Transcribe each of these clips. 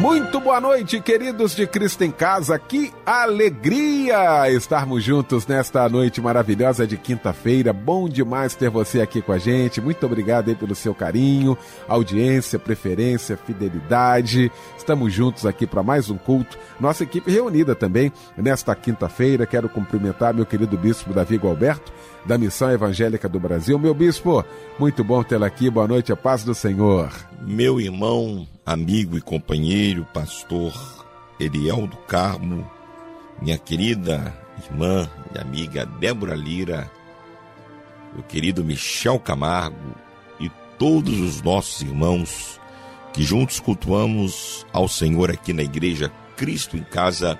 Muito boa noite, queridos de Cristo em Casa. Que alegria estarmos juntos nesta noite maravilhosa de quinta-feira. Bom demais ter você aqui com a gente. Muito obrigado aí pelo seu carinho, audiência, preferência, fidelidade. Estamos juntos aqui para mais um culto. Nossa equipe reunida também nesta quinta-feira. Quero cumprimentar meu querido bispo Davi Gualberto, da Missão Evangélica do Brasil. Meu bispo, muito bom tê-lo aqui. Boa noite, a paz do Senhor. Meu irmão amigo e companheiro, pastor Eliel do Carmo, minha querida irmã e amiga Débora Lira, o querido Michel Camargo e todos os nossos irmãos que juntos cultuamos ao Senhor aqui na igreja Cristo em Casa,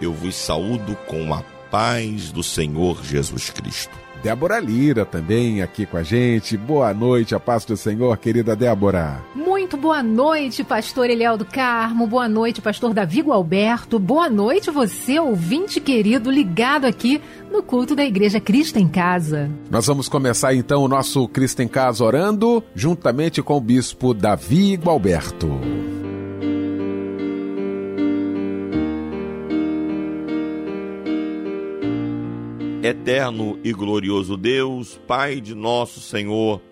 eu vos saúdo com a paz do Senhor Jesus Cristo. Débora Lira também aqui com a gente. Boa noite, a paz do Senhor, querida Débora. Muito boa noite, pastor Eliel do Carmo. Boa noite, pastor Davi Alberto. Boa noite, você, ouvinte querido, ligado aqui no culto da Igreja Cristo em Casa. Nós vamos começar então o nosso Cristo em Casa orando, juntamente com o bispo Davi Alberto. Eterno e glorioso Deus, Pai de nosso Senhor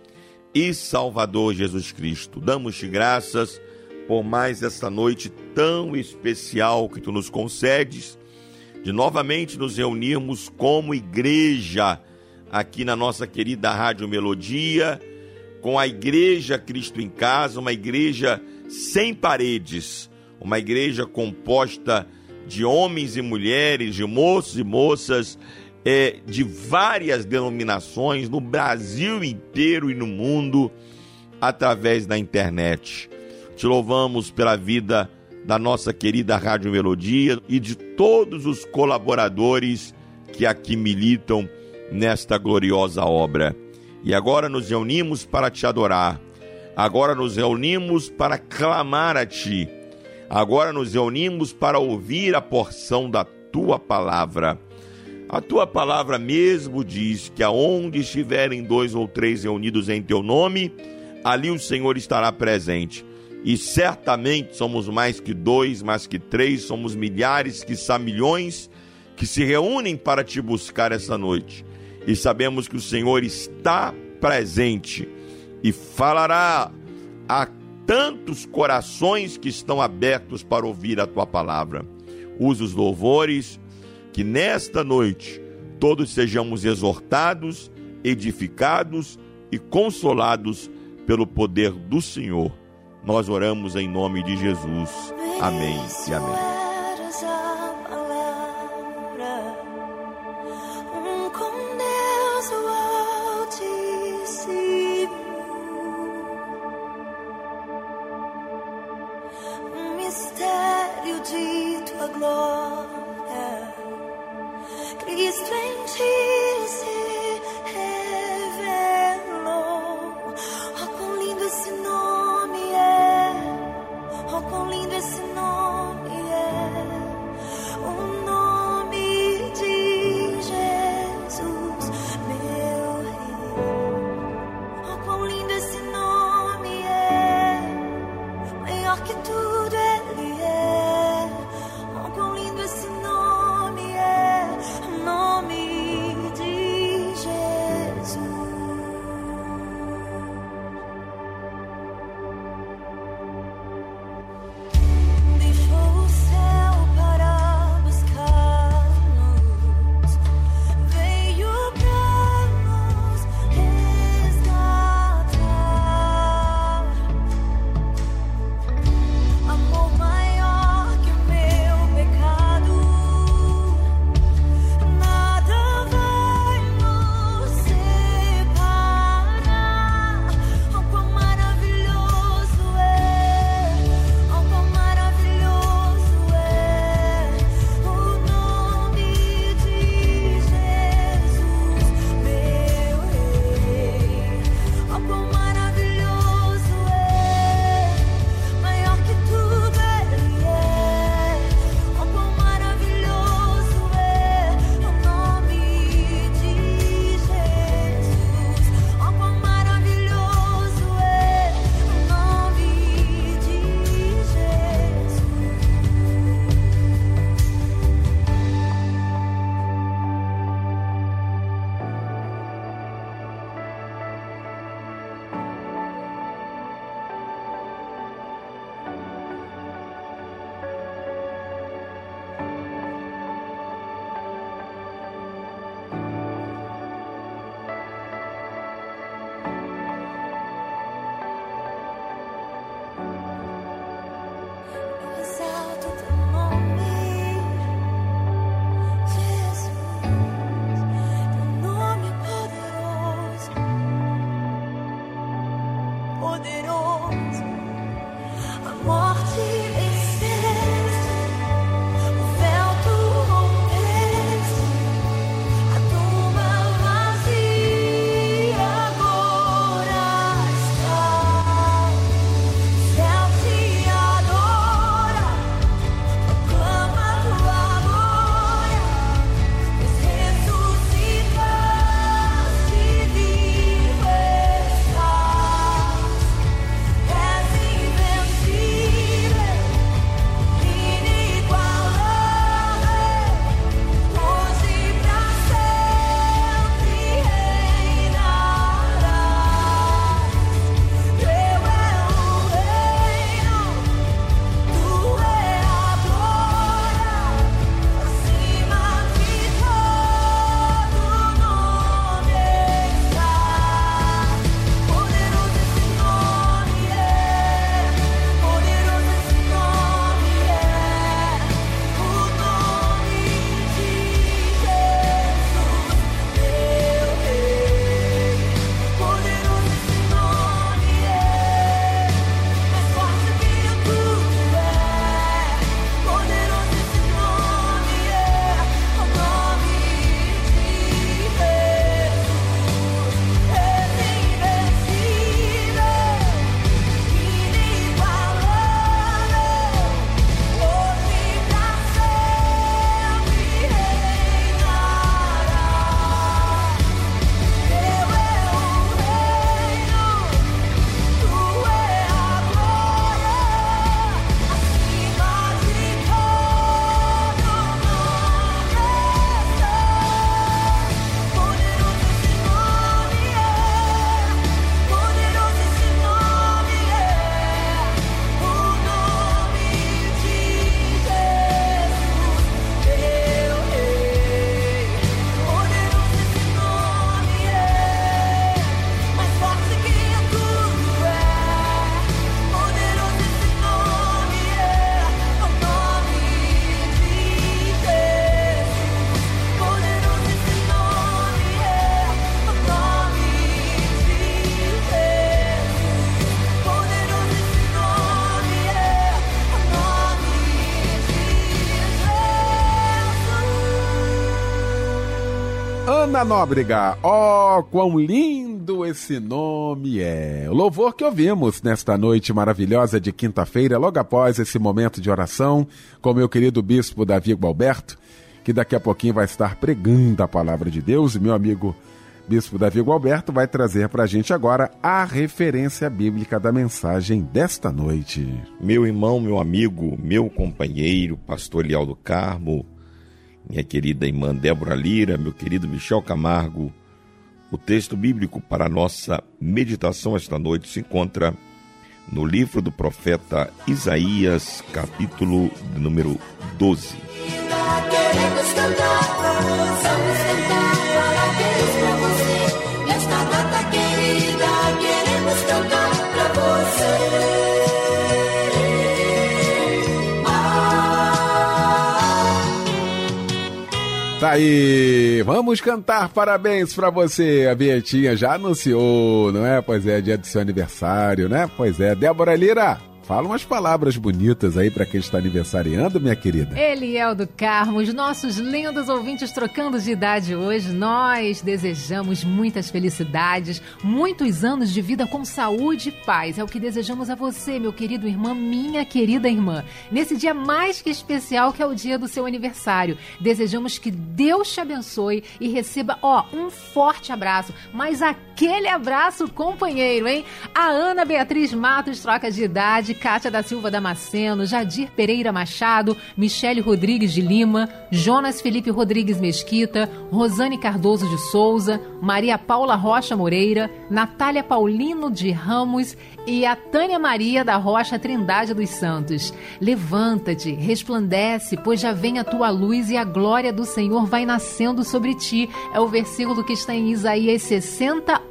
e Salvador Jesus Cristo, damos-te graças por mais esta noite tão especial que tu nos concedes, de novamente nos reunirmos como igreja aqui na nossa querida Rádio Melodia, com a Igreja Cristo em Casa, uma igreja sem paredes, uma igreja composta de homens e mulheres, de moços e moças é, de várias denominações no Brasil inteiro e no mundo através da internet. Te louvamos pela vida da nossa querida Rádio Melodia e de todos os colaboradores que aqui militam nesta gloriosa obra. E agora nos reunimos para te adorar. Agora nos reunimos para clamar a ti. Agora nos reunimos para ouvir a porção da tua palavra. A tua palavra mesmo diz que aonde estiverem dois ou três reunidos em teu nome, ali o Senhor estará presente. E certamente somos mais que dois, mais que três, somos milhares, que são milhões, que se reúnem para te buscar essa noite. E sabemos que o Senhor está presente e falará a tantos corações que estão abertos para ouvir a tua palavra. Usa os louvores que nesta noite todos sejamos exortados, edificados e consolados pelo poder do Senhor. Nós oramos em nome de Jesus. Amém e amém. mistério de tua glória. strange here. Ana Nóbrega. Oh, quão lindo esse nome é. O louvor que ouvimos nesta noite maravilhosa de quinta-feira, logo após esse momento de oração, com meu querido bispo Davi Gualberto, que daqui a pouquinho vai estar pregando a palavra de Deus, e meu amigo bispo Davi Gualberto vai trazer para a gente agora a referência bíblica da mensagem desta noite. Meu irmão, meu amigo, meu companheiro, pastor Leal do Carmo, minha querida irmã Débora Lira, meu querido Michel Camargo. O texto bíblico para a nossa meditação esta noite se encontra no livro do profeta Isaías, capítulo número 12. Queremos cantar, cantar, Tá aí, vamos cantar parabéns para você. A Vietinha já anunciou, não é? Pois é, dia do seu aniversário, né? Pois é, Débora Lira. Fala umas palavras bonitas aí para quem está aniversariando, minha querida. Eliel do Carmo, os nossos lindos ouvintes trocando de idade hoje, nós desejamos muitas felicidades, muitos anos de vida com saúde e paz. É o que desejamos a você, meu querido irmão, minha querida irmã. Nesse dia mais que especial, que é o dia do seu aniversário. Desejamos que Deus te abençoe e receba, ó, um forte abraço, mas aquele abraço companheiro, hein? A Ana Beatriz Matos troca de idade Cátia da Silva Damasceno, Jadir Pereira Machado, Michele Rodrigues de Lima, Jonas Felipe Rodrigues Mesquita, Rosane Cardoso de Souza, Maria Paula Rocha Moreira, Natália Paulino de Ramos e a Tânia Maria da Rocha Trindade dos Santos. Levanta-te, resplandece, pois já vem a tua luz e a glória do Senhor vai nascendo sobre ti. É o versículo que está em Isaías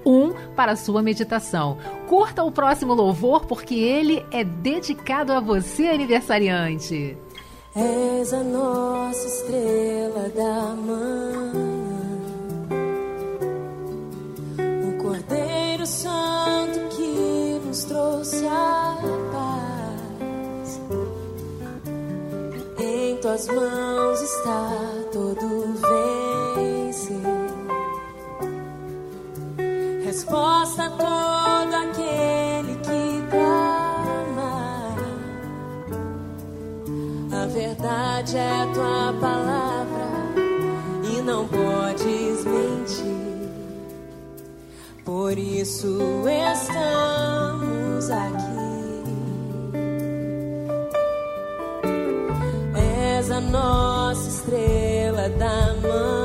61 para a sua meditação. Curta o próximo louvor porque ele é dedicado a você, aniversariante. És a nossa estrela da manhã, o Cordeiro Santo que nos trouxe a paz. Em tuas mãos está todo vencer. Resposta a todo aquele que clama. A verdade é tua palavra e não podes mentir. Por isso estamos aqui. És a nossa estrela da manhã.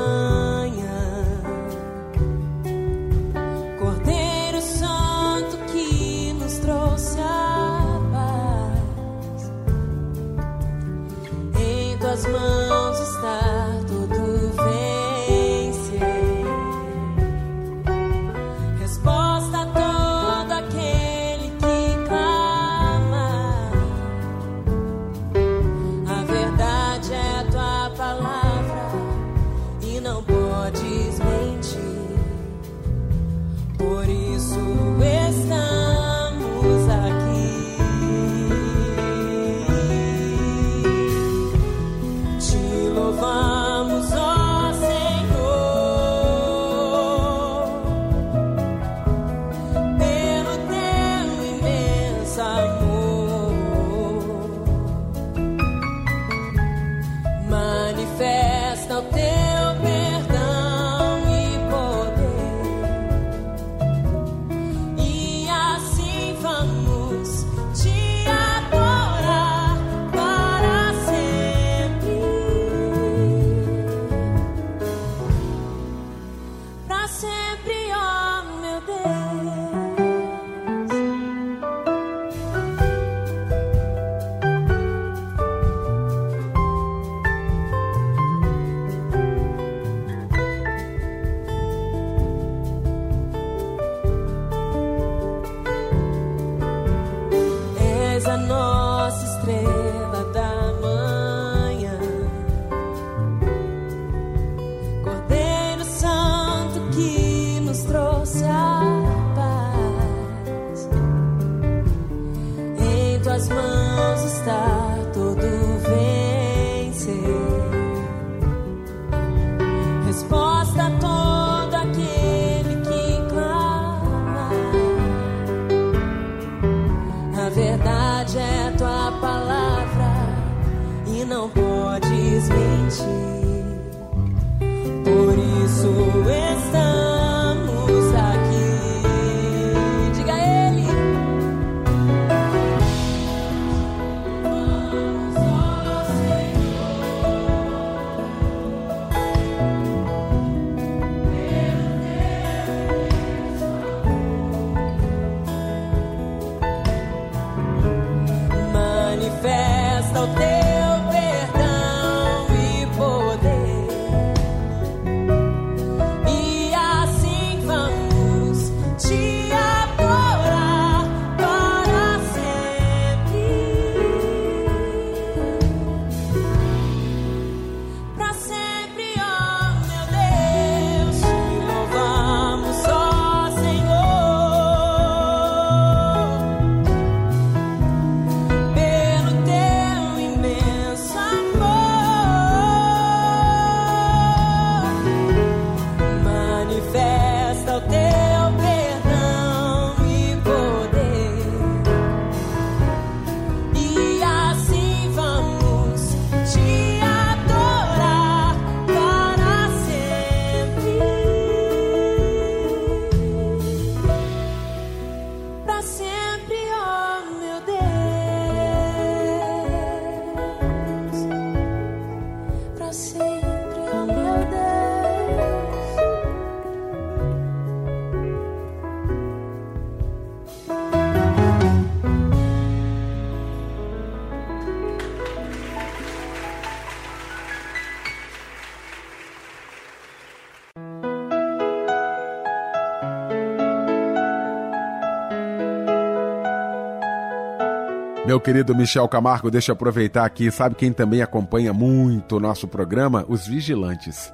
Meu querido Michel Camargo, deixa eu aproveitar aqui. Sabe quem também acompanha muito o nosso programa? Os vigilantes.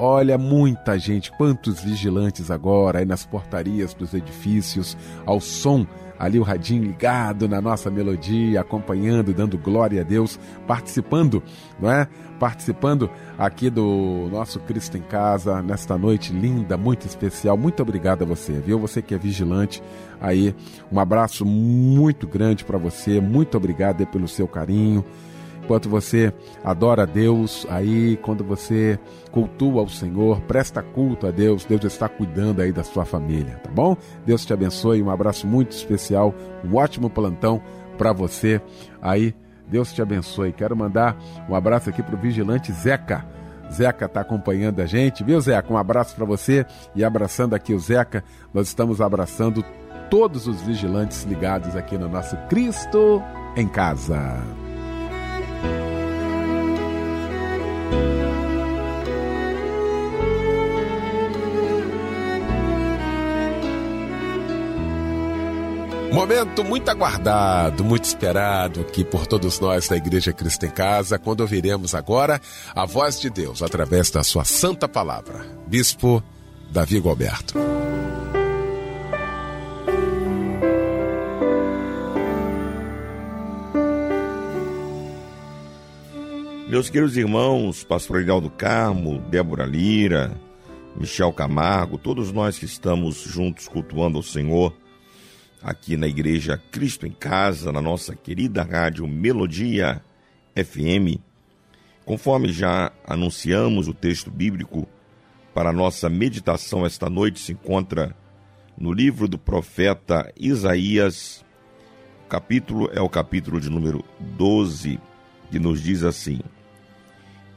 Olha, muita gente, quantos vigilantes agora aí nas portarias dos edifícios, ao som, ali o radinho ligado na nossa melodia, acompanhando, dando glória a Deus, participando, não é? Participando aqui do nosso Cristo em Casa, nesta noite linda, muito especial. Muito obrigado a você, viu? Você que é vigilante aí, um abraço muito grande para você, muito obrigado pelo seu carinho enquanto você adora a Deus, aí quando você cultua o Senhor, presta culto a Deus, Deus está cuidando aí da sua família, tá bom? Deus te abençoe, um abraço muito especial, um ótimo plantão para você aí. Deus te abençoe. Quero mandar um abraço aqui pro vigilante Zeca. Zeca está acompanhando a gente, viu, Zeca? Um abraço para você e abraçando aqui o Zeca, nós estamos abraçando todos os vigilantes ligados aqui no nosso Cristo em Casa. Momento muito aguardado, muito esperado aqui por todos nós da Igreja Cristo em Casa, quando ouviremos agora a voz de Deus através da sua santa palavra. Bispo Davi Gualberto. Meus queridos irmãos, Pastor Hidalgo Carmo, Débora Lira, Michel Camargo, todos nós que estamos juntos cultuando ao Senhor aqui na Igreja Cristo em Casa, na nossa querida rádio Melodia FM. Conforme já anunciamos, o texto bíblico para a nossa meditação esta noite se encontra no livro do profeta Isaías. O capítulo é o capítulo de número 12, que nos diz assim: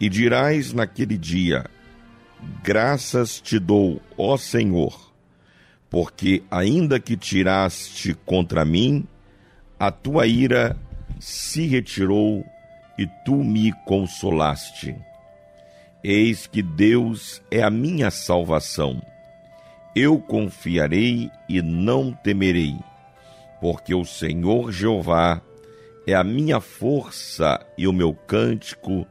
E dirás naquele dia: Graças te dou, ó Senhor, porque ainda que tiraste contra mim, a tua ira se retirou e tu me consolaste. Eis que Deus é a minha salvação. Eu confiarei e não temerei, porque o Senhor Jeová é a minha força e o meu cântico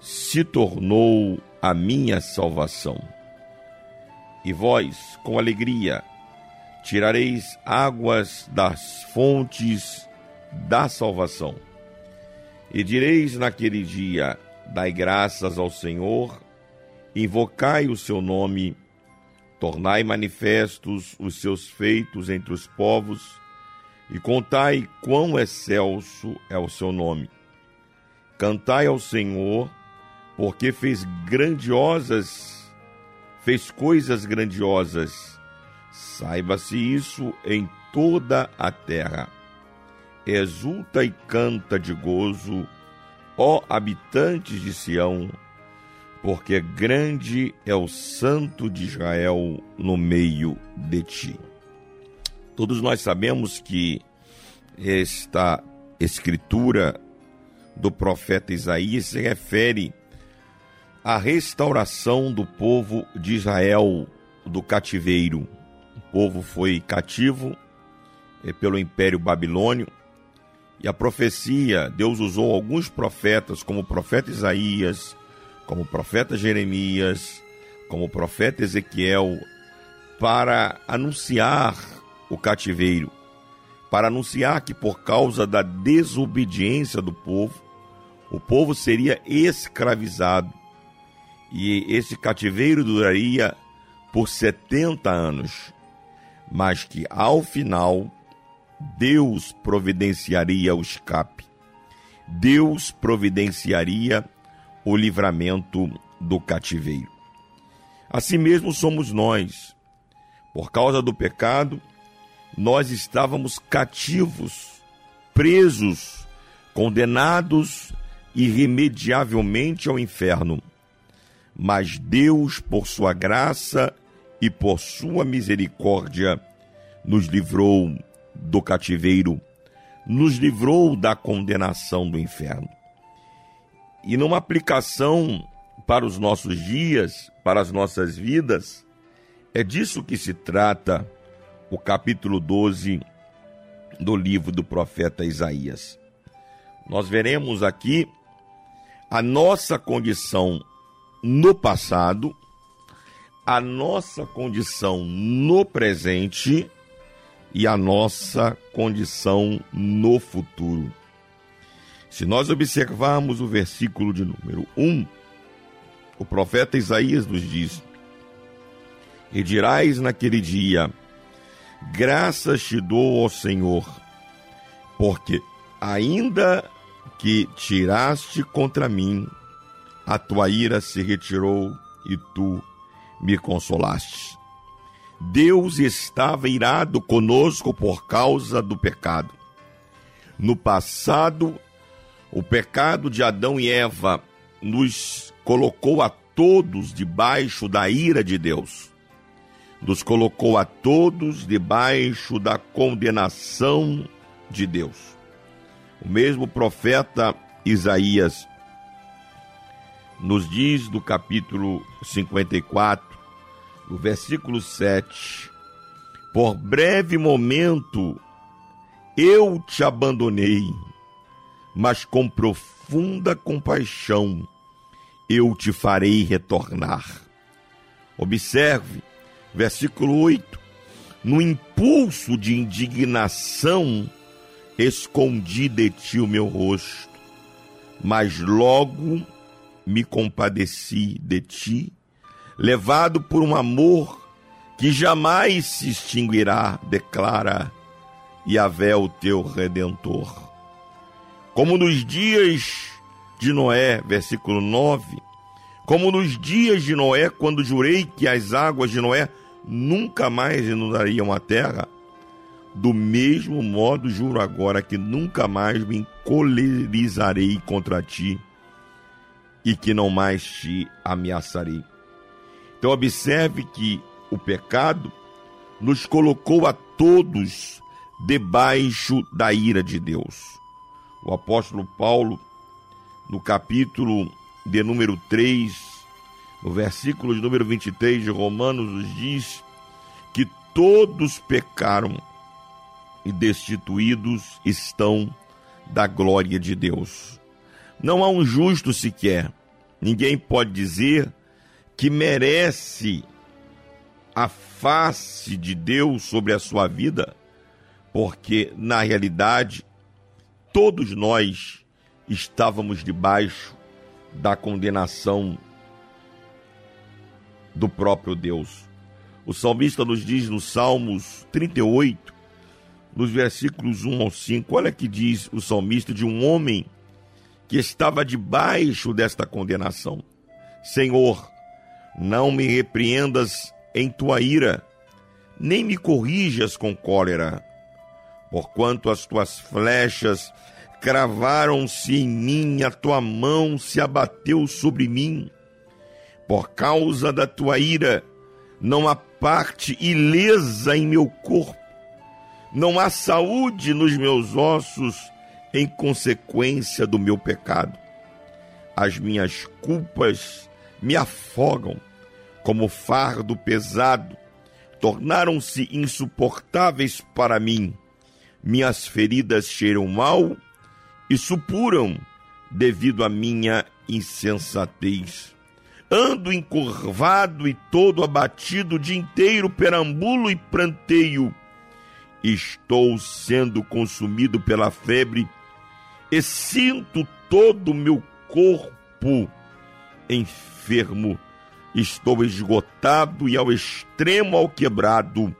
se tornou a minha salvação. E vós, com alegria, tirareis águas das fontes da salvação. E direis naquele dia: Dai graças ao Senhor, invocai o seu nome, tornai manifestos os seus feitos entre os povos, e contai quão excelso é o seu nome. Cantai ao Senhor, porque fez grandiosas, fez coisas grandiosas. Saiba-se isso em toda a terra. Exulta e canta de gozo, ó habitantes de Sião, porque grande é o Santo de Israel no meio de ti. Todos nós sabemos que esta escritura do profeta Isaías se refere à restauração do povo de Israel do cativeiro. O povo foi cativo eh, pelo Império Babilônio e a profecia, Deus usou alguns profetas, como o profeta Isaías, como o profeta Jeremias, como o profeta Ezequiel, para anunciar o cativeiro para anunciar que por causa da desobediência do povo, o povo seria escravizado e esse cativeiro duraria por 70 anos, mas que ao final Deus providenciaria o escape. Deus providenciaria o livramento do cativeiro. Assim mesmo somos nós. Por causa do pecado, nós estávamos cativos, presos, condenados irremediavelmente ao inferno. Mas Deus, por sua graça e por sua misericórdia, nos livrou do cativeiro, nos livrou da condenação do inferno. E numa aplicação para os nossos dias, para as nossas vidas, é disso que se trata o capítulo 12 do livro do profeta Isaías. Nós veremos aqui a nossa condição no passado, a nossa condição no presente e a nossa condição no futuro. Se nós observarmos o versículo de número 1, o profeta Isaías nos diz: E dirás naquele dia: Graças te dou, ó Senhor, porque ainda que tiraste contra mim, a tua ira se retirou e tu me consolaste. Deus estava irado conosco por causa do pecado. No passado, o pecado de Adão e Eva nos colocou a todos debaixo da ira de Deus nos colocou a todos debaixo da condenação de Deus. O mesmo profeta Isaías nos diz no capítulo 54, no versículo 7: Por breve momento eu te abandonei, mas com profunda compaixão eu te farei retornar. Observe Versículo 8: No impulso de indignação, escondi de ti o meu rosto, mas logo me compadeci de ti, levado por um amor que jamais se extinguirá, declara Yahvé, o teu redentor. Como nos dias de Noé, versículo 9, como nos dias de Noé, quando jurei que as águas de Noé nunca mais inundariam a terra, do mesmo modo juro agora que nunca mais me encolerizarei contra ti e que não mais te ameaçarei. Então observe que o pecado nos colocou a todos debaixo da ira de Deus. O apóstolo Paulo, no capítulo de número 3, no versículo de número 23 de Romanos, nos diz que todos pecaram e destituídos estão da glória de Deus. Não há um justo sequer. Ninguém pode dizer que merece a face de Deus sobre a sua vida, porque na realidade todos nós estávamos debaixo da condenação do próprio Deus. O salmista nos diz no Salmos 38, nos versículos 1 ao 5, olha que diz o salmista de um homem que estava debaixo desta condenação. Senhor, não me repreendas em tua ira, nem me corrijas com cólera, porquanto as tuas flechas cravaram-se em mim, a tua mão se abateu sobre mim. Por causa da tua ira, não há parte ilesa em meu corpo, não há saúde nos meus ossos em consequência do meu pecado. As minhas culpas me afogam como fardo pesado, tornaram-se insuportáveis para mim. Minhas feridas cheiram mal e supuram devido à minha insensatez. Ando encurvado e todo abatido, o dia inteiro perambulo e pranteio. Estou sendo consumido pela febre e sinto todo o meu corpo enfermo. Estou esgotado e ao extremo ao quebrado.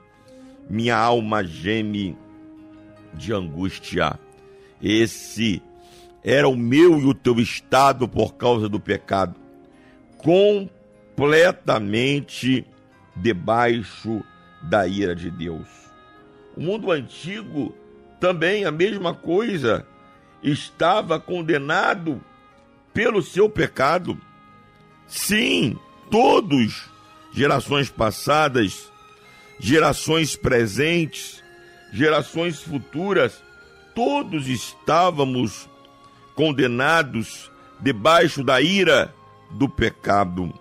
Minha alma geme de angústia. Esse era o meu e o teu estado por causa do pecado, completamente debaixo da ira de Deus. O mundo antigo também a mesma coisa, estava condenado pelo seu pecado. Sim, todos, gerações passadas, gerações presentes, gerações futuras, todos estávamos condenados debaixo da ira do pecado.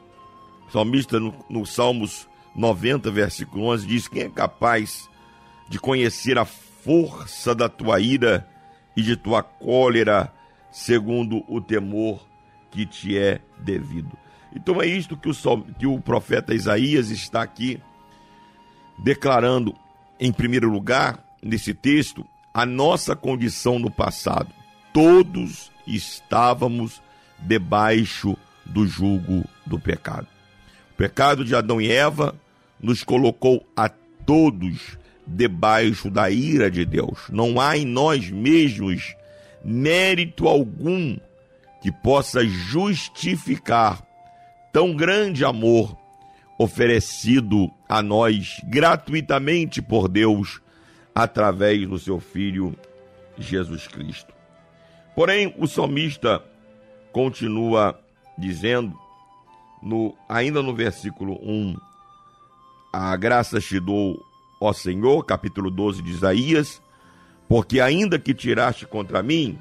O salmista, no, no Salmos 90, versículo 11, diz: Quem é capaz de conhecer a força da tua ira e de tua cólera, segundo o temor que te é devido? Então é isto que o, que o profeta Isaías está aqui declarando, em primeiro lugar, nesse texto, a nossa condição no passado. Todos estávamos debaixo do jugo do pecado. O pecado de Adão e Eva nos colocou a todos debaixo da ira de Deus. Não há em nós mesmos mérito algum que possa justificar tão grande amor oferecido a nós gratuitamente por Deus através do seu Filho Jesus Cristo. Porém, o salmista continua dizendo, no, ainda no versículo 1, a graça te dou, ó Senhor, capítulo 12 de Isaías, porque ainda que tiraste contra mim,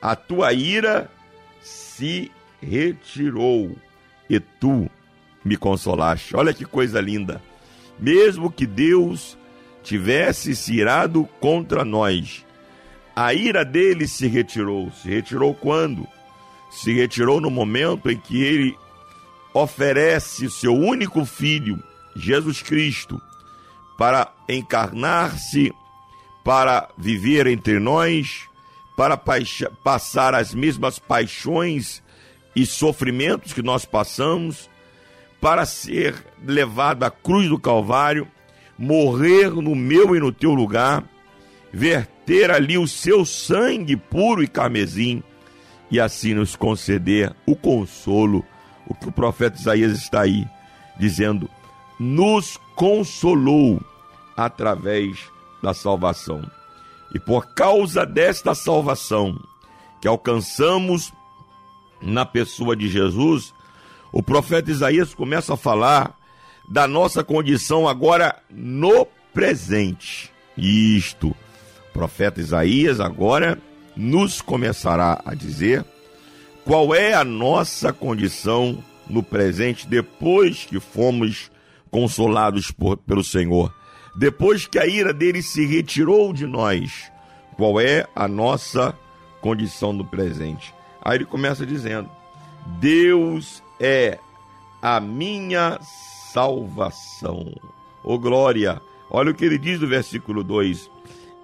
a tua ira se retirou e tu me consolaste. Olha que coisa linda. Mesmo que Deus tivesse se irado contra nós, a ira dele se retirou. Se retirou quando? Se retirou no momento em que ele oferece seu único filho, Jesus Cristo, para encarnar-se, para viver entre nós, para passar as mesmas paixões e sofrimentos que nós passamos, para ser levado à cruz do Calvário morrer no meu e no teu lugar, verter ali o seu sangue puro e carmesim, e assim nos conceder o consolo, o que o profeta Isaías está aí dizendo, nos consolou através da salvação. E por causa desta salvação que alcançamos na pessoa de Jesus, o profeta Isaías começa a falar da nossa condição agora no presente. Isto, o profeta Isaías agora nos começará a dizer qual é a nossa condição no presente depois que fomos consolados por, pelo Senhor, depois que a ira dele se retirou de nós. Qual é a nossa condição no presente? Aí ele começa dizendo: Deus é a minha salvação. Ô glória! Olha o que ele diz no versículo 2: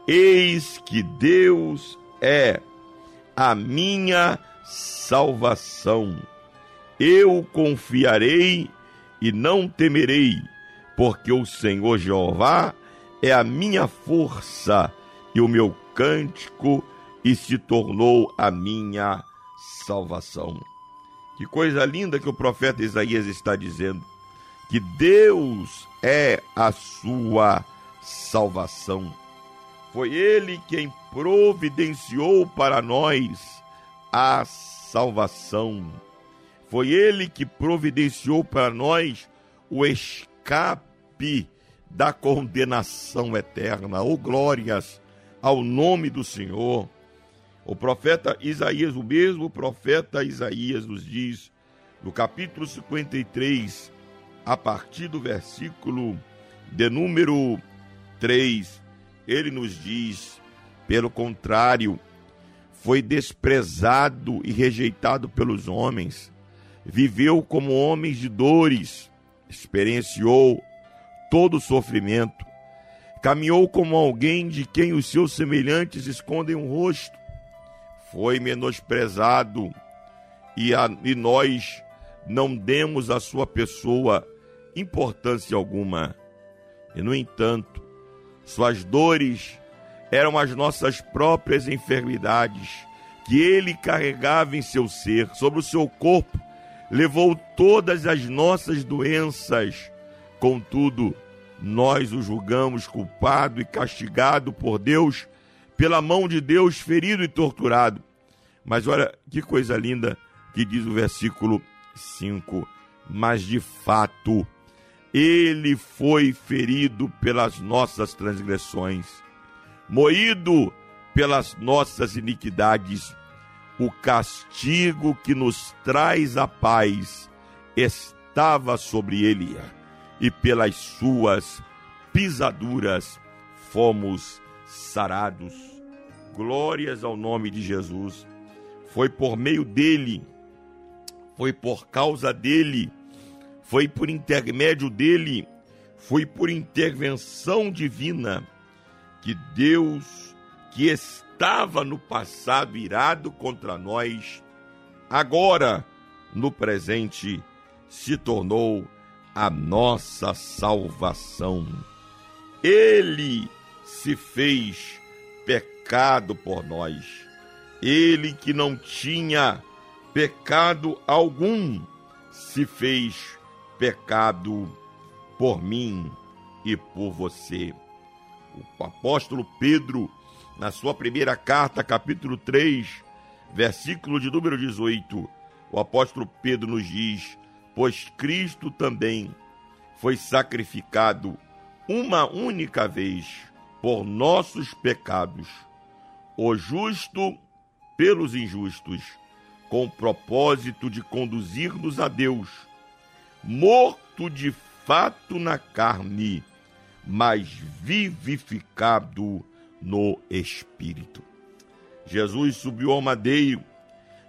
Eis que Deus é a minha salvação. Eu confiarei e não temerei, porque o Senhor Jeová é a minha força e o meu cântico, e se tornou a minha salvação. Que coisa linda que o profeta Isaías está dizendo. Que Deus é a sua salvação. Foi Ele quem providenciou para nós a salvação. Foi Ele que providenciou para nós o escape da condenação eterna. Oh, glórias ao nome do Senhor. O profeta Isaías, o mesmo profeta Isaías, nos diz, no capítulo 53, a partir do versículo de número 3, ele nos diz: pelo contrário, foi desprezado e rejeitado pelos homens, viveu como homens de dores, experienciou todo o sofrimento, caminhou como alguém de quem os seus semelhantes escondem o rosto foi menosprezado e, a, e nós não demos à sua pessoa importância alguma. E, no entanto, suas dores eram as nossas próprias enfermidades que ele carregava em seu ser, sobre o seu corpo, levou todas as nossas doenças. Contudo, nós o julgamos culpado e castigado por Deus, pela mão de Deus, ferido e torturado. Mas olha que coisa linda que diz o versículo 5. Mas de fato, ele foi ferido pelas nossas transgressões, moído pelas nossas iniquidades. O castigo que nos traz a paz estava sobre ele, e pelas suas pisaduras fomos sarados. Glórias ao nome de Jesus. Foi por meio dele, foi por causa dele, foi por intermédio dele, foi por intervenção divina que Deus, que estava no passado irado contra nós, agora, no presente, se tornou a nossa salvação. Ele se fez pecado por nós ele que não tinha pecado algum, se fez pecado por mim e por você. O apóstolo Pedro, na sua primeira carta, capítulo 3, versículo de número 18, o apóstolo Pedro nos diz: Pois Cristo também foi sacrificado uma única vez por nossos pecados, o justo pelos injustos, com o propósito de conduzir-nos a Deus, morto de fato na carne, mas vivificado no espírito. Jesus subiu ao madeiro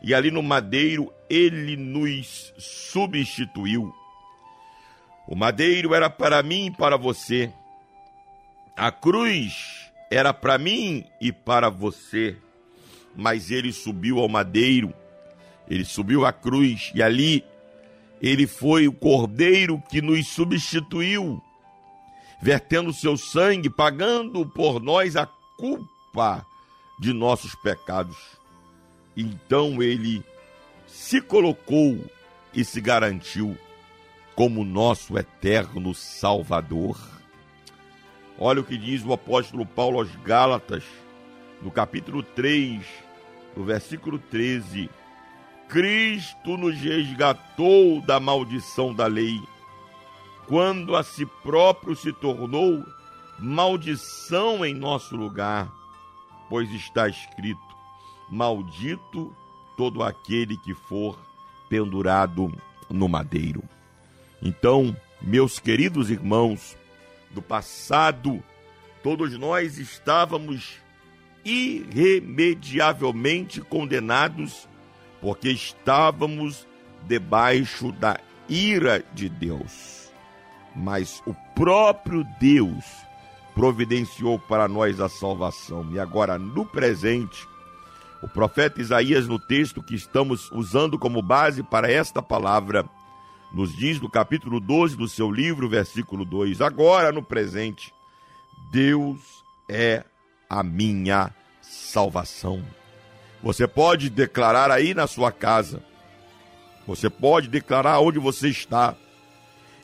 e ali no madeiro ele nos substituiu. O madeiro era para mim e para você. A cruz era para mim e para você mas ele subiu ao madeiro, ele subiu à cruz e ali ele foi o cordeiro que nos substituiu, vertendo seu sangue, pagando por nós a culpa de nossos pecados. Então ele se colocou e se garantiu como nosso eterno Salvador. Olha o que diz o apóstolo Paulo aos Gálatas, no capítulo 3, no versículo 13, Cristo nos resgatou da maldição da lei, quando a si próprio se tornou maldição em nosso lugar, pois está escrito: Maldito todo aquele que for pendurado no madeiro. Então, meus queridos irmãos, do passado, todos nós estávamos irremediavelmente condenados, porque estávamos debaixo da ira de Deus. Mas o próprio Deus providenciou para nós a salvação. E agora, no presente, o profeta Isaías, no texto que estamos usando como base para esta palavra, nos diz no capítulo 12 do seu livro, versículo 2: Agora, no presente, Deus é a minha salvação. Você pode declarar aí na sua casa: Você pode declarar onde você está,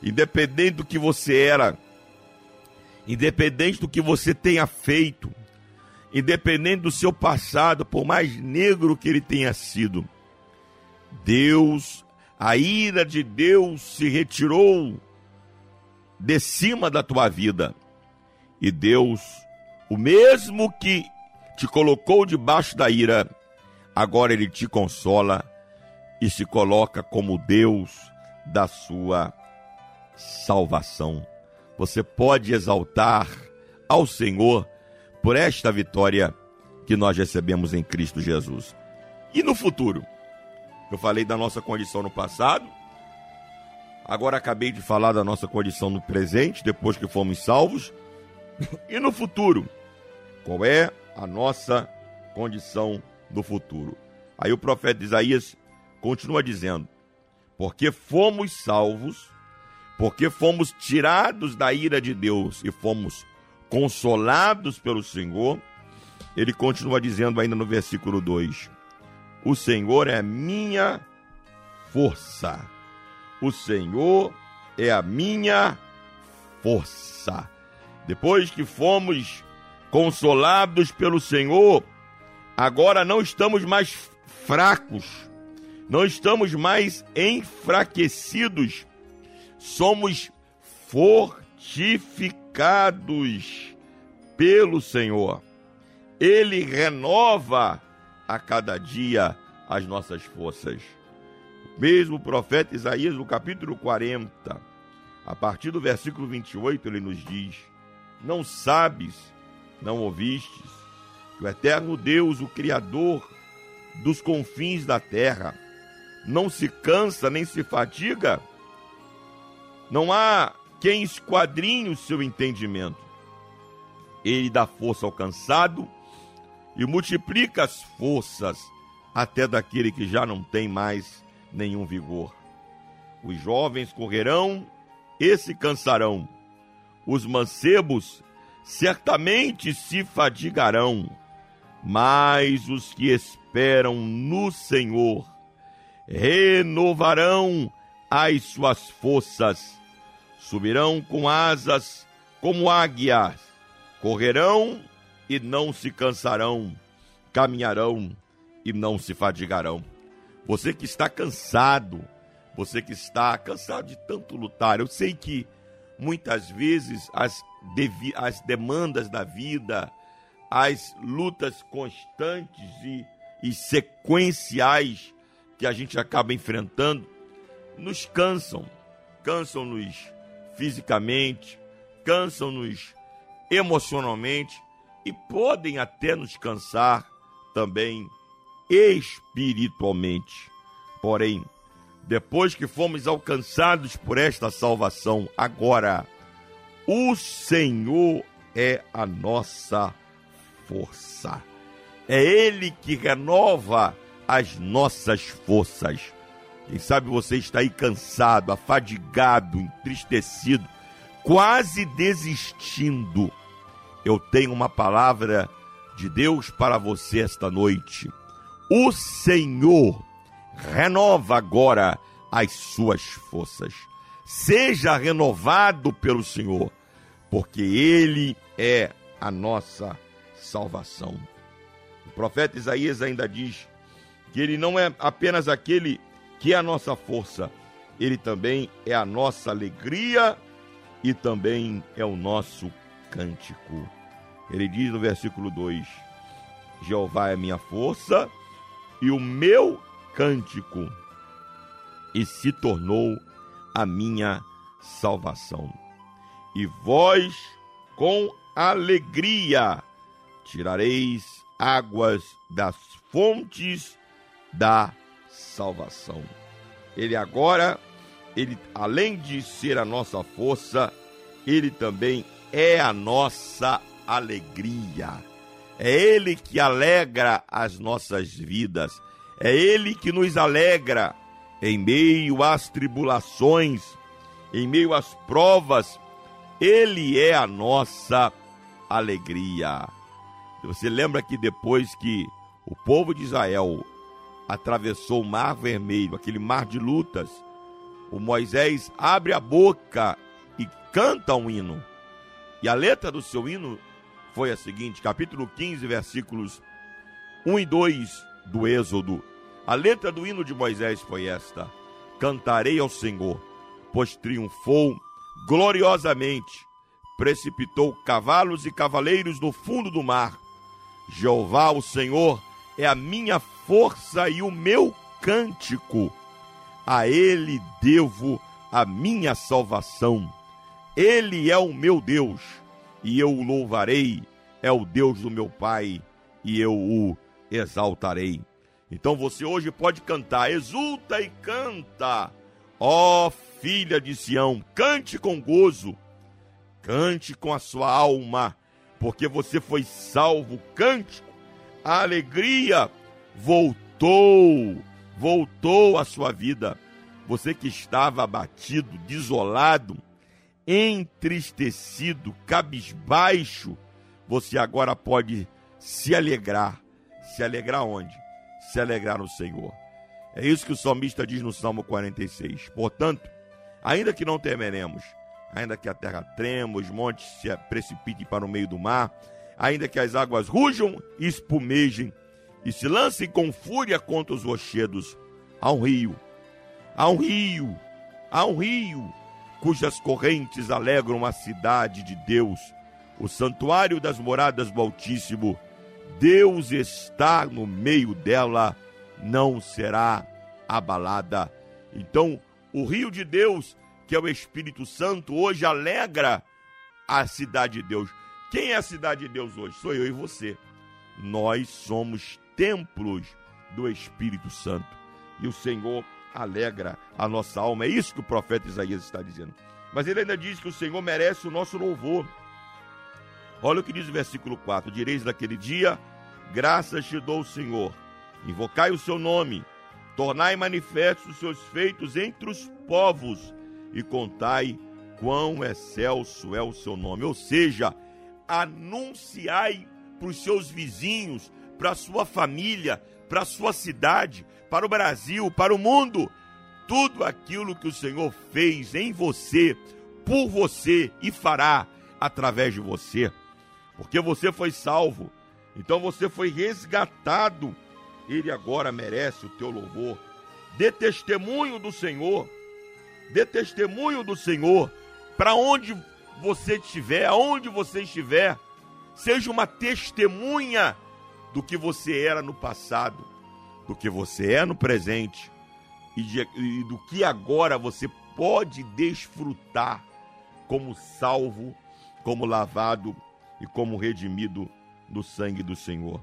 independente do que você era, independente do que você tenha feito, independente do seu passado, por mais negro que ele tenha sido. Deus, a ira de Deus se retirou de cima da tua vida. E Deus, o mesmo que te colocou debaixo da ira, agora ele te consola e se coloca como Deus da sua salvação. Você pode exaltar ao Senhor por esta vitória que nós recebemos em Cristo Jesus. E no futuro? Eu falei da nossa condição no passado, agora acabei de falar da nossa condição no presente, depois que fomos salvos. E no futuro? Qual é a nossa condição no futuro? Aí o profeta Isaías continua dizendo: Porque fomos salvos, porque fomos tirados da ira de Deus e fomos consolados pelo Senhor, ele continua dizendo ainda no versículo 2: O Senhor é minha força. O Senhor é a minha força. Depois que fomos consolados pelo Senhor, agora não estamos mais fracos, não estamos mais enfraquecidos, somos fortificados pelo Senhor. Ele renova a cada dia as nossas forças. Mesmo o profeta Isaías, no capítulo 40, a partir do versículo 28, ele nos diz: Não sabes, não ouvistes, que o eterno Deus, o Criador dos confins da terra, não se cansa nem se fatiga? Não há quem esquadrinhe o seu entendimento. Ele dá força ao cansado e multiplica as forças até daquele que já não tem mais nenhum vigor. Os jovens correrão e se cansarão. Os mancebos certamente se fadigarão, mas os que esperam no Senhor renovarão as suas forças, subirão com asas como águias, correrão e não se cansarão, caminharão e não se fadigarão. Você que está cansado, você que está cansado de tanto lutar, eu sei que muitas vezes as, as demandas da vida, as lutas constantes e, e sequenciais que a gente acaba enfrentando, nos cansam, cansam-nos fisicamente, cansam-nos emocionalmente e podem até nos cansar também espiritualmente. Porém, depois que fomos alcançados por esta salvação, agora o Senhor é a nossa força. É Ele que renova as nossas forças. Quem sabe você está aí cansado, afadigado, entristecido, quase desistindo. Eu tenho uma palavra de Deus para você esta noite. O Senhor renova agora as suas forças. Seja renovado pelo Senhor, porque Ele é a nossa salvação. O profeta Isaías ainda diz que Ele não é apenas aquele que é a nossa força, Ele também é a nossa alegria e também é o nosso cântico. Ele diz no versículo 2: Jeová é minha força e o meu cântico, e se tornou a minha salvação. E vós, com alegria, tirareis águas das fontes da salvação. Ele agora, ele além de ser a nossa força, ele também é a nossa alegria. É Ele que alegra as nossas vidas. É Ele que nos alegra em meio às tribulações, em meio às provas. Ele é a nossa alegria. Você lembra que depois que o povo de Israel atravessou o mar vermelho, aquele mar de lutas, o Moisés abre a boca e canta um hino. E a letra do seu hino foi a seguinte, capítulo 15, versículos 1 e 2 do Êxodo. A letra do hino de Moisés foi esta: Cantarei ao Senhor, pois triunfou gloriosamente, precipitou cavalos e cavaleiros no fundo do mar. Jeová, o Senhor, é a minha força e o meu cântico. A ele devo a minha salvação. Ele é o meu Deus e eu o louvarei. É o Deus do meu Pai e eu o exaltarei. Então você hoje pode cantar, exulta e canta, ó filha de Sião, cante com gozo, cante com a sua alma, porque você foi salvo, cântico, a alegria voltou, voltou à sua vida. Você que estava abatido, desolado, entristecido, cabisbaixo, você agora pode se alegrar. Se alegrar onde? Se alegrar no Senhor. É isso que o salmista diz no Salmo 46. Portanto, ainda que não temeremos, ainda que a terra trema, os montes se precipitem para o meio do mar, ainda que as águas rujam e espumejem e se lancem com fúria contra os rochedos, há um rio, há um rio, há um rio cujas correntes alegram a cidade de Deus, o santuário das moradas do Altíssimo. Deus está no meio dela, não será abalada. Então, o rio de Deus, que é o Espírito Santo, hoje alegra a cidade de Deus. Quem é a cidade de Deus hoje? Sou eu e você. Nós somos templos do Espírito Santo. E o Senhor alegra a nossa alma. É isso que o profeta Isaías está dizendo. Mas ele ainda diz que o Senhor merece o nosso louvor. Olha o que diz o versículo 4: Direis daquele dia: Graças te dou, Senhor. Invocai o seu nome, tornai manifestos os seus feitos entre os povos e contai quão excelso é o seu nome. Ou seja, anunciai para os seus vizinhos, para a sua família, para a sua cidade, para o Brasil, para o mundo, tudo aquilo que o Senhor fez em você, por você e fará através de você, porque você foi salvo, então você foi resgatado, ele agora merece o teu louvor. Dê testemunho do Senhor, dê testemunho do Senhor, para onde você estiver, aonde você estiver, seja uma testemunha do que você era no passado, do que você é no presente e, de, e do que agora você pode desfrutar como salvo, como lavado e como redimido no sangue do Senhor.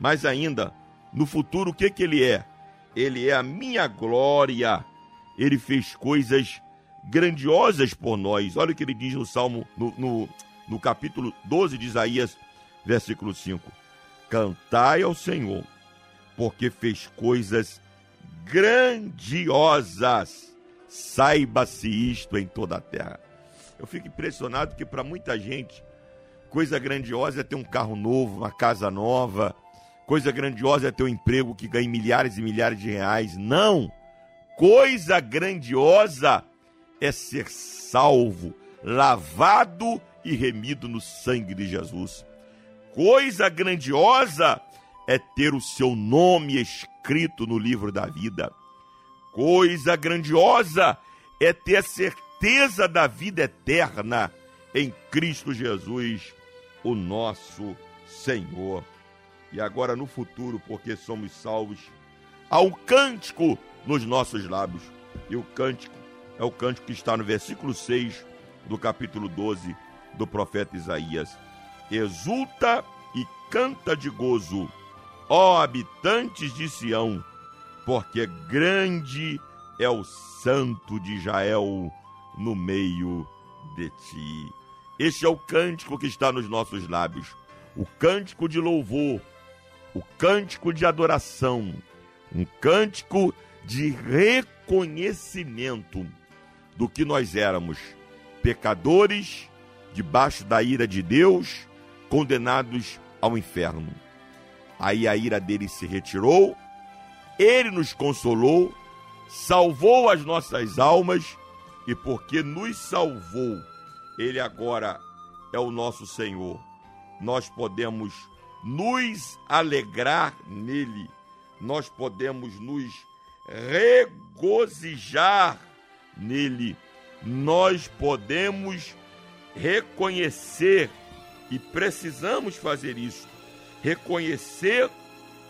Mas ainda, no futuro, o que, que ele é? Ele é a minha glória. Ele fez coisas grandiosas por nós. Olha o que ele diz no Salmo, no, no, no capítulo 12 de Isaías, versículo 5. Cantai ao Senhor, porque fez coisas grandiosas. Saiba-se isto em toda a terra. Eu fico impressionado que para muita gente, coisa grandiosa é ter um carro novo, uma casa nova. Coisa grandiosa é ter um emprego que ganhe milhares e milhares de reais. Não! Coisa grandiosa é ser salvo, lavado e remido no sangue de Jesus. Coisa grandiosa é ter o seu nome escrito no livro da vida. Coisa grandiosa é ter a certeza da vida eterna em Cristo Jesus, o nosso Senhor. E agora no futuro, porque somos salvos, há um cântico nos nossos lábios. E o cântico é o cântico que está no versículo 6 do capítulo 12 do profeta Isaías exulta e canta de gozo, ó habitantes de Sião, porque grande é o santo de Israel no meio de ti. Este é o cântico que está nos nossos lábios, o cântico de louvor, o cântico de adoração, um cântico de reconhecimento do que nós éramos, pecadores, debaixo da ira de Deus, condenados ao inferno. Aí a ira dele se retirou, Ele nos consolou, salvou as nossas almas e porque nos salvou, Ele agora é o nosso Senhor. Nós podemos nos alegrar nele, nós podemos nos regozijar nele, nós podemos reconhecer e precisamos fazer isso reconhecer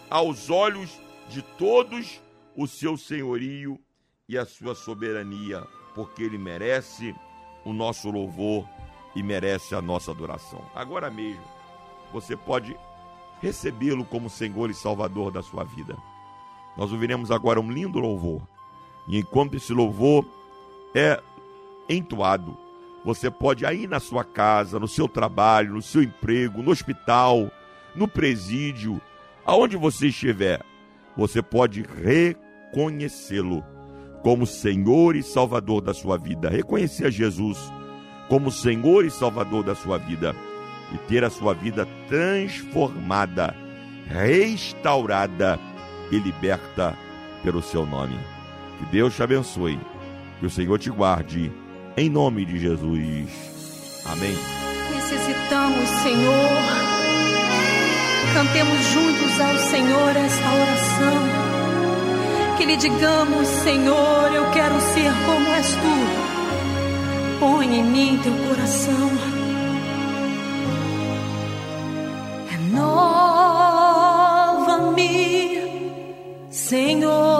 aos olhos de todos o seu senhorio e a sua soberania, porque ele merece o nosso louvor e merece a nossa adoração. Agora mesmo, você pode recebê-lo como Senhor e Salvador da sua vida. Nós ouviremos agora um lindo louvor. E enquanto esse louvor é entoado, você pode aí na sua casa, no seu trabalho, no seu emprego, no hospital, no presídio, aonde você estiver, você pode reconhecê-lo como Senhor e Salvador da sua vida. Reconhecer a Jesus como Senhor e Salvador da sua vida e ter a sua vida transformada, restaurada e liberta pelo seu nome. Que Deus te abençoe, que o Senhor te guarde, em nome de Jesus. Amém. Necessitamos, Senhor Cantemos juntos ao Senhor esta oração. Que lhe digamos, Senhor, eu quero ser como és tu. Põe em mim teu coração. Renova-me, Senhor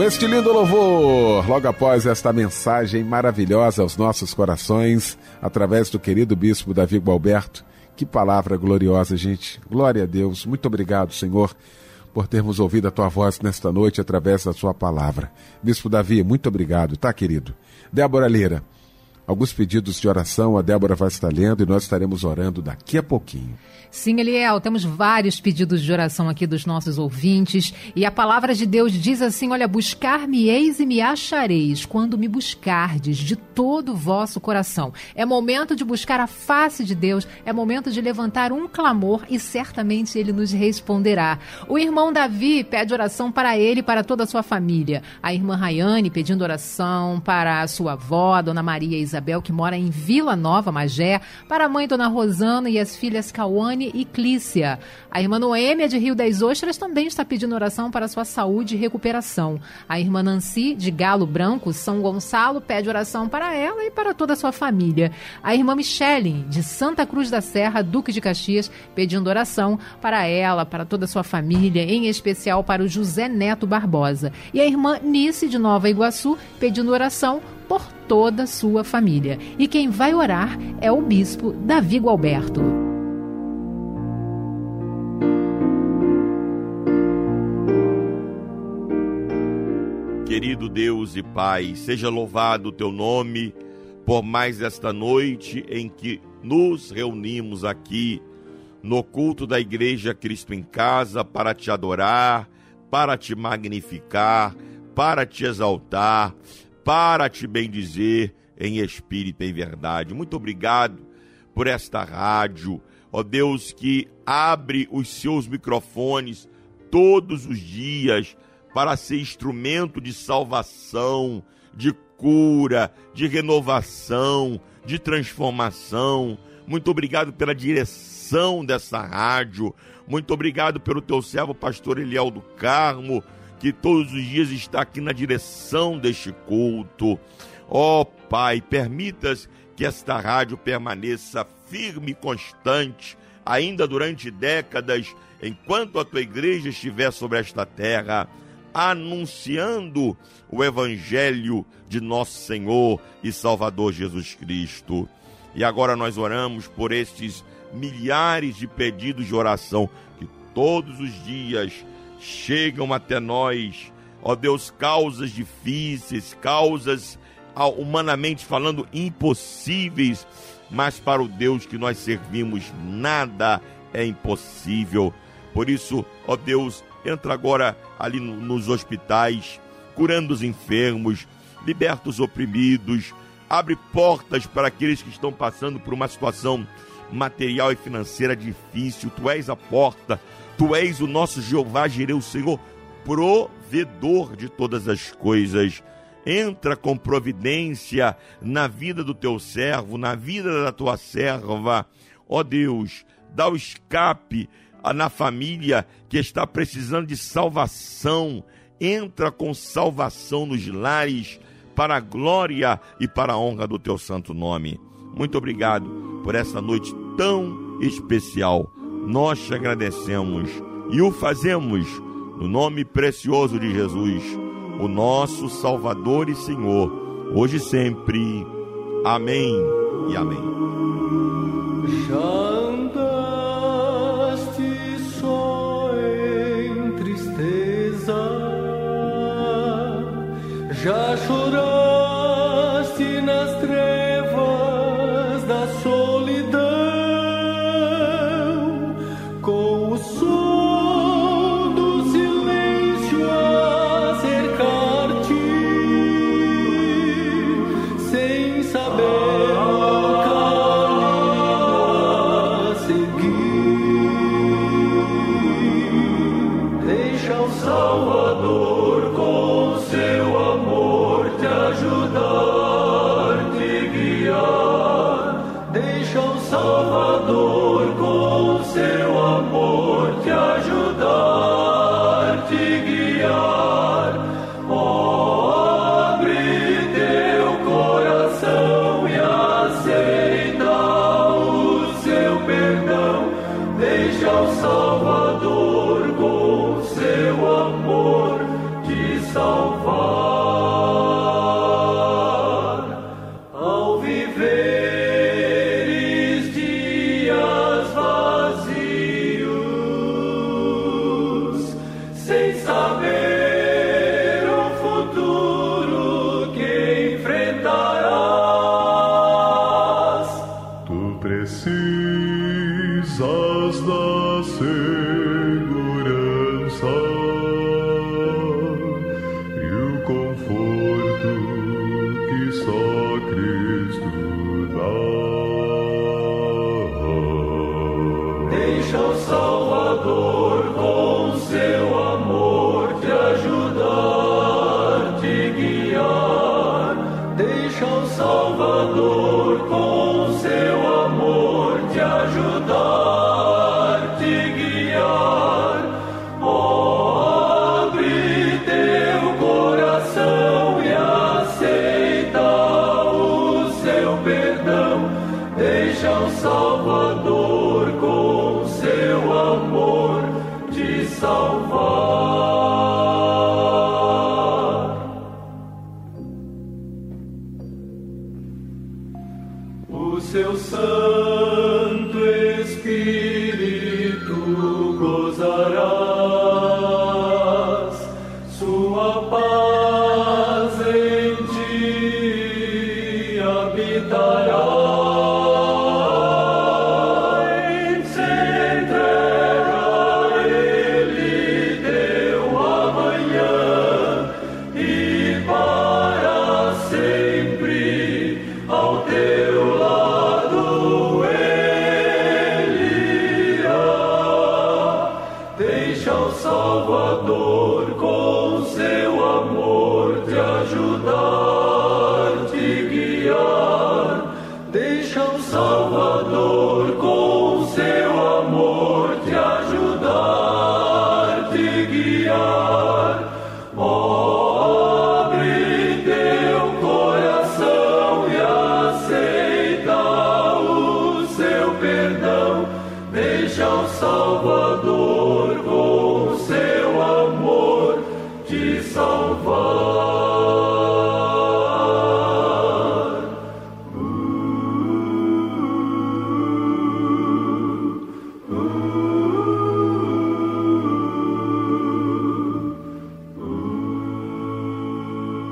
Com este lindo louvor, logo após esta mensagem maravilhosa aos nossos corações, através do querido bispo Davi Gualberto, que palavra gloriosa, gente. Glória a Deus. Muito obrigado, Senhor, por termos ouvido a tua voz nesta noite através da sua palavra. Bispo Davi, muito obrigado, tá, querido? Débora Lira, alguns pedidos de oração, a Débora vai estar lendo e nós estaremos orando daqui a pouquinho. Sim, Eliel, temos vários pedidos de oração aqui dos nossos ouvintes. E a palavra de Deus diz assim: Olha, buscar-me-eis e me achareis, quando me buscardes de todo o vosso coração. É momento de buscar a face de Deus, é momento de levantar um clamor e certamente ele nos responderá. O irmão Davi pede oração para ele e para toda a sua família. A irmã Rayane pedindo oração para a sua avó, a dona Maria Isabel, que mora em Vila Nova, Magé, para a mãe, dona Rosana, e as filhas Cauane e Clícia. A irmã Noêmia, de Rio das Ostras, também está pedindo oração para sua saúde e recuperação. A irmã Nancy, de Galo Branco, São Gonçalo, pede oração para ela e para toda a sua família. A irmã Michele, de Santa Cruz da Serra, Duque de Caxias, pedindo oração para ela, para toda a sua família, em especial para o José Neto Barbosa. E a irmã Nice, de Nova Iguaçu, pedindo oração por toda a sua família. E quem vai orar é o bispo Davi Gualberto. Querido Deus e Pai, seja louvado o teu nome por mais esta noite em que nos reunimos aqui no culto da Igreja Cristo em Casa para te adorar, para te magnificar, para te exaltar, para te bendizer em espírito e verdade. Muito obrigado por esta rádio, ó Deus, que abre os seus microfones todos os dias para ser instrumento de salvação, de cura, de renovação, de transformação. Muito obrigado pela direção dessa rádio. Muito obrigado pelo teu servo, pastor Eliel do Carmo, que todos os dias está aqui na direção deste culto. Ó oh, Pai, permitas que esta rádio permaneça firme e constante, ainda durante décadas, enquanto a tua igreja estiver sobre esta terra anunciando o Evangelho de nosso Senhor e Salvador Jesus Cristo. E agora nós oramos por estes milhares de pedidos de oração que todos os dias chegam até nós. Ó Deus, causas difíceis, causas ah, humanamente falando impossíveis, mas para o Deus que nós servimos nada é impossível. Por isso, ó Deus, entra agora ali nos hospitais, curando os enfermos, liberta os oprimidos, abre portas para aqueles que estão passando por uma situação material e financeira difícil. Tu és a porta, tu és o nosso Jeová Jireu, o Senhor, provedor de todas as coisas. Entra com providência na vida do teu servo, na vida da tua serva. Ó Deus, dá o escape na família que está precisando de salvação. Entra com salvação nos lares, para a glória e para a honra do teu santo nome. Muito obrigado por essa noite tão especial. Nós te agradecemos e o fazemos no nome precioso de Jesus, o nosso Salvador e Senhor, hoje e sempre. Amém e amém. Salvador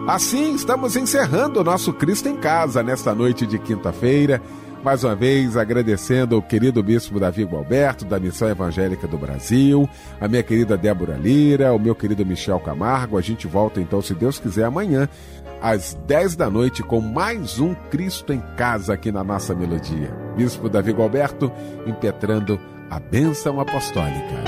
Assim, estamos encerrando o nosso Cristo em Casa nesta noite de quinta-feira. Mais uma vez, agradecendo ao querido bispo Davi Gualberto, da Missão Evangélica do Brasil, a minha querida Débora Lira, o meu querido Michel Camargo. A gente volta então, se Deus quiser, amanhã, às 10 da noite, com mais um Cristo em Casa aqui na nossa melodia. Bispo Davi Gualberto, impetrando a bênção apostólica.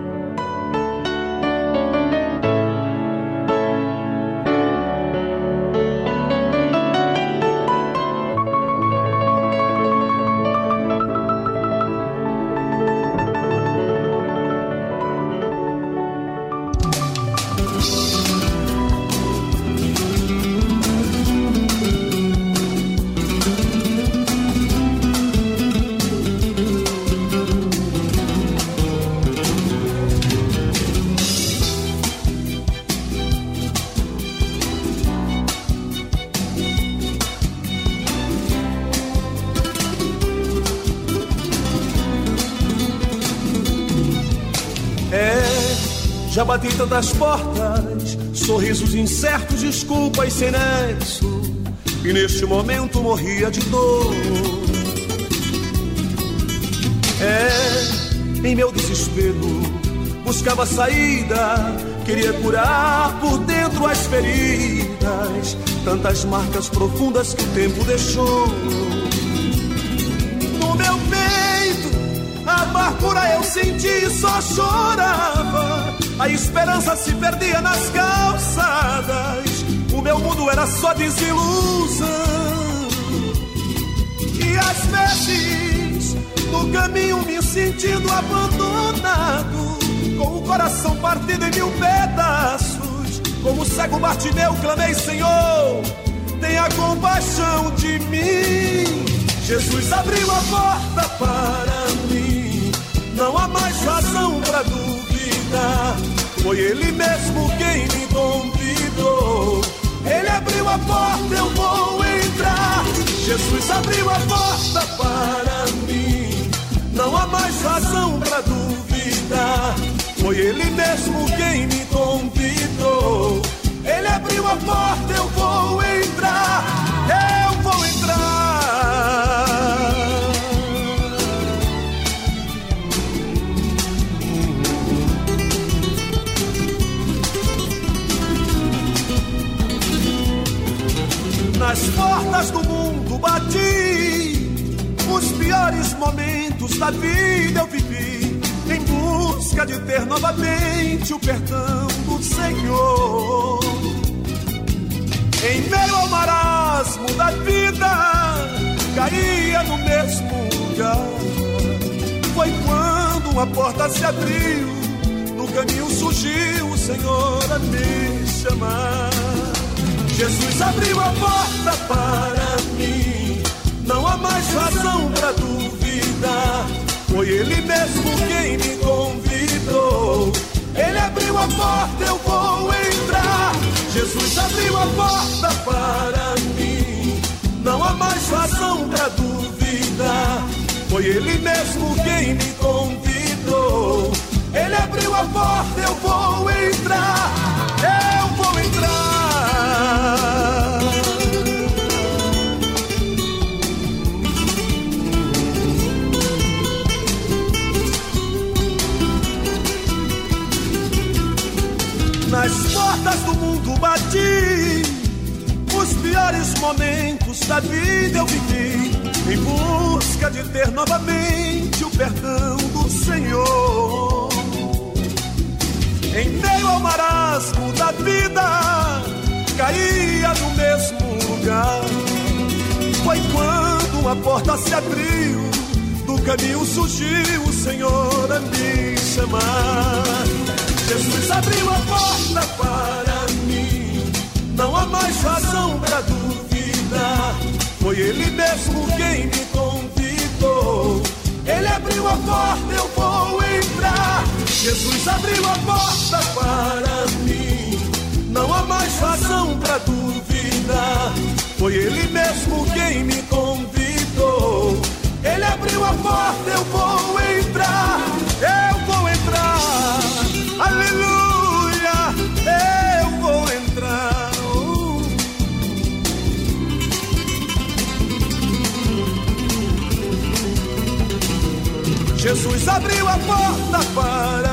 Incertos, desculpas sem nexo. E neste momento morria de dor. É, em meu desespero, buscava saída, queria curar por dentro as feridas, tantas marcas profundas que o tempo deixou. No meu peito, a amargura eu senti e só chorava. A esperança se perdia nas calçadas. O meu mundo era só desilusão. E às vezes, no caminho me sentindo abandonado, com o coração partido em mil pedaços. Como cego Bartimeu, clamei, Senhor, tenha compaixão de mim. Jesus abriu a porta para mim, não há mais razão para Foi Ele mesmo quem me convidou. Ele abriu a porta, eu vou entrar. Jesus abriu a porta para mim. Não há mais razão para duvidar. Foi Ele mesmo quem me convidou. Ele abriu a porta, eu vou entrar. Eu Nas portas do mundo bati, os piores momentos da vida eu vivi, em busca de ter novamente o perdão do Senhor. Em meio ao marasmo da vida, caía no mesmo lugar. Foi quando uma porta se abriu, no caminho surgiu o Senhor a me chamar. Jesus abriu a porta para mim. Não há mais razão para duvidar. Foi Ele mesmo quem me convidou. Ele abriu a porta, eu vou entrar. Jesus abriu a porta para mim. Não há mais razão para duvidar. Foi Ele mesmo quem me convidou. Ele abriu a porta, eu vou entrar. Os piores momentos da vida eu vivi, em busca de ter novamente o perdão do Senhor. Em meio ao marasmo da vida, caía no mesmo lugar. Foi quando uma porta se abriu, do caminho surgiu o Senhor a me chamar. Jesus abriu a porta para mim, não há mais razão para duvidar. Foi Ele mesmo quem me convidou. Ele abriu a porta, eu vou entrar. Jesus abriu a porta para mim. Não há mais razão para duvidar. Foi Ele mesmo quem me convidou. Ele abriu a porta, eu vou entrar. Jesus abriu a porta para